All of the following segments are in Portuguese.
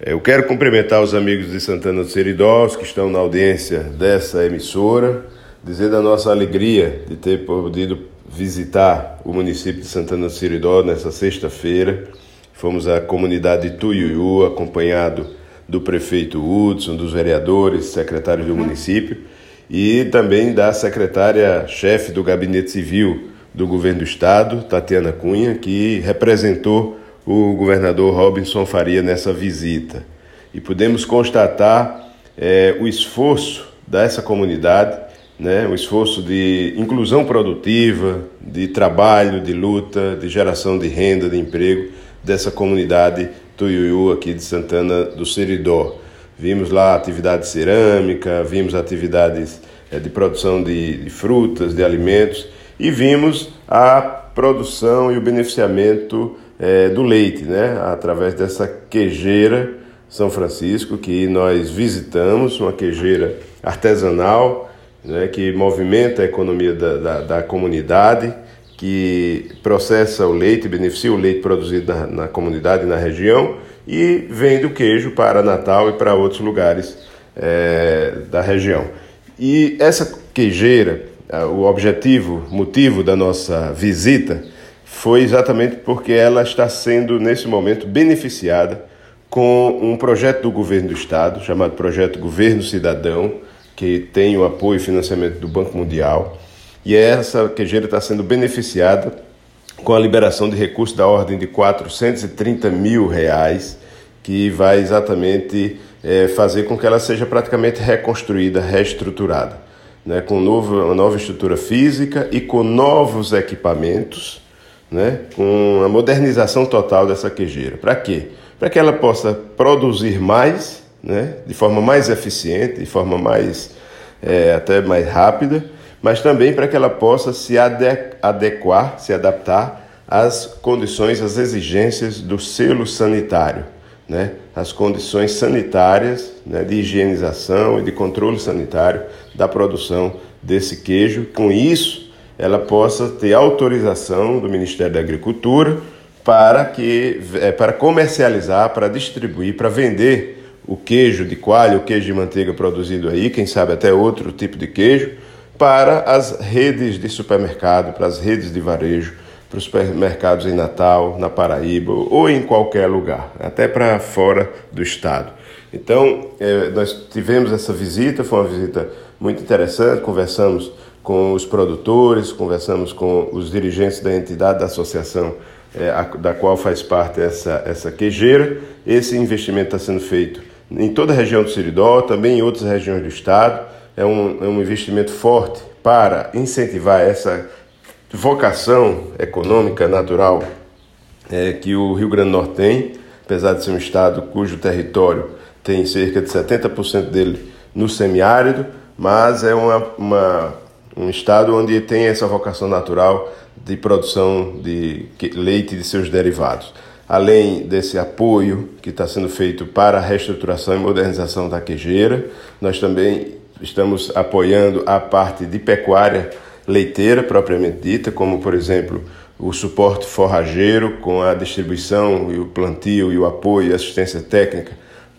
Eu quero cumprimentar os amigos de Santana do Seridó, que estão na audiência dessa emissora, dizer da nossa alegria de ter podido visitar o município de Santana do Seridó nessa sexta-feira. Fomos à comunidade de Tuiuiu, acompanhado do prefeito Hudson, dos vereadores, secretários do município e também da secretária-chefe do Gabinete Civil do Governo do Estado, Tatiana Cunha, que representou o governador Robinson Faria nessa visita. E pudemos constatar é, o esforço dessa comunidade, né, o esforço de inclusão produtiva, de trabalho, de luta, de geração de renda, de emprego dessa comunidade Tuiuiu aqui de Santana do Seridó. Vimos lá atividade cerâmica, vimos atividades é, de produção de, de frutas, de alimentos e vimos a produção e o beneficiamento é, do leite, né? através dessa quejeira São Francisco que nós visitamos, uma quejeira artesanal né? que movimenta a economia da, da, da, comunidade, que processa o leite, beneficia o leite produzido na, na comunidade, na região e vende o queijo para Natal e para outros lugares é, da região. E essa queijeira, o objetivo, motivo da nossa visita foi exatamente porque ela está sendo, nesse momento, beneficiada com um projeto do governo do Estado, chamado Projeto Governo Cidadão, que tem o apoio e financiamento do Banco Mundial. E essa queijeira está sendo beneficiada com a liberação de recursos da ordem de 430 mil reais, que vai exatamente é, fazer com que ela seja praticamente reconstruída, reestruturada, né, com novo, uma nova estrutura física e com novos equipamentos, né, com a modernização total dessa queijeira. Para quê? Para que ela possa produzir mais, né, de forma mais eficiente, de forma mais é, até mais rápida, mas também para que ela possa se adequar, se adaptar às condições, às exigências do selo sanitário né, as condições sanitárias né, de higienização e de controle sanitário da produção desse queijo. Com isso, ela possa ter autorização do Ministério da Agricultura para que é, para comercializar, para distribuir, para vender o queijo de coalho, o queijo de manteiga produzido aí, quem sabe até outro tipo de queijo, para as redes de supermercado, para as redes de varejo para os supermercados em Natal, na Paraíba ou em qualquer lugar, até para fora do estado. Então, é, nós tivemos essa visita, foi uma visita muito interessante, conversamos com os produtores, conversamos com os dirigentes da entidade da associação é, a, da qual faz parte essa, essa queijeira. Esse investimento está sendo feito em toda a região do Siridó, também em outras regiões do estado. É um, é um investimento forte para incentivar essa vocação econômica natural é, que o Rio Grande do Norte tem, apesar de ser um estado cujo território tem cerca de 70% dele no semiárido, mas é uma, uma, um estado onde tem essa vocação natural de produção de leite e de seus derivados. Além desse apoio que está sendo feito para a reestruturação e modernização da quejeira, nós também estamos apoiando a parte de pecuária leiteira propriamente dita, como por exemplo o suporte forrageiro com a distribuição e o plantio e o apoio e assistência técnica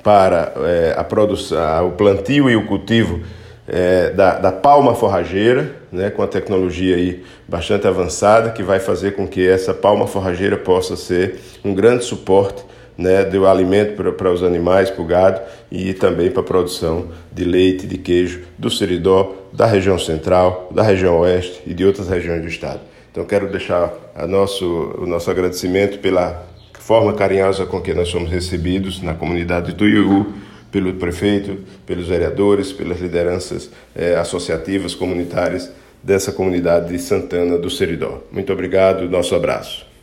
para é, a produção, o plantio e o cultivo é, da, da, palma forrageira, né, com a tecnologia aí bastante avançada, que vai fazer com que essa palma forrageira possa ser um grande suporte né, do alimento para os animais, para o gado e também para a produção de leite, de queijo do Seridó, da região central, da região oeste e de outras regiões do estado. Então quero deixar nosso, o nosso agradecimento pela forma carinhosa com que nós somos recebidos na comunidade do Iuú, pelo prefeito, pelos vereadores, pelas lideranças eh, associativas, comunitárias dessa comunidade de Santana do Seridó. Muito obrigado, nosso abraço.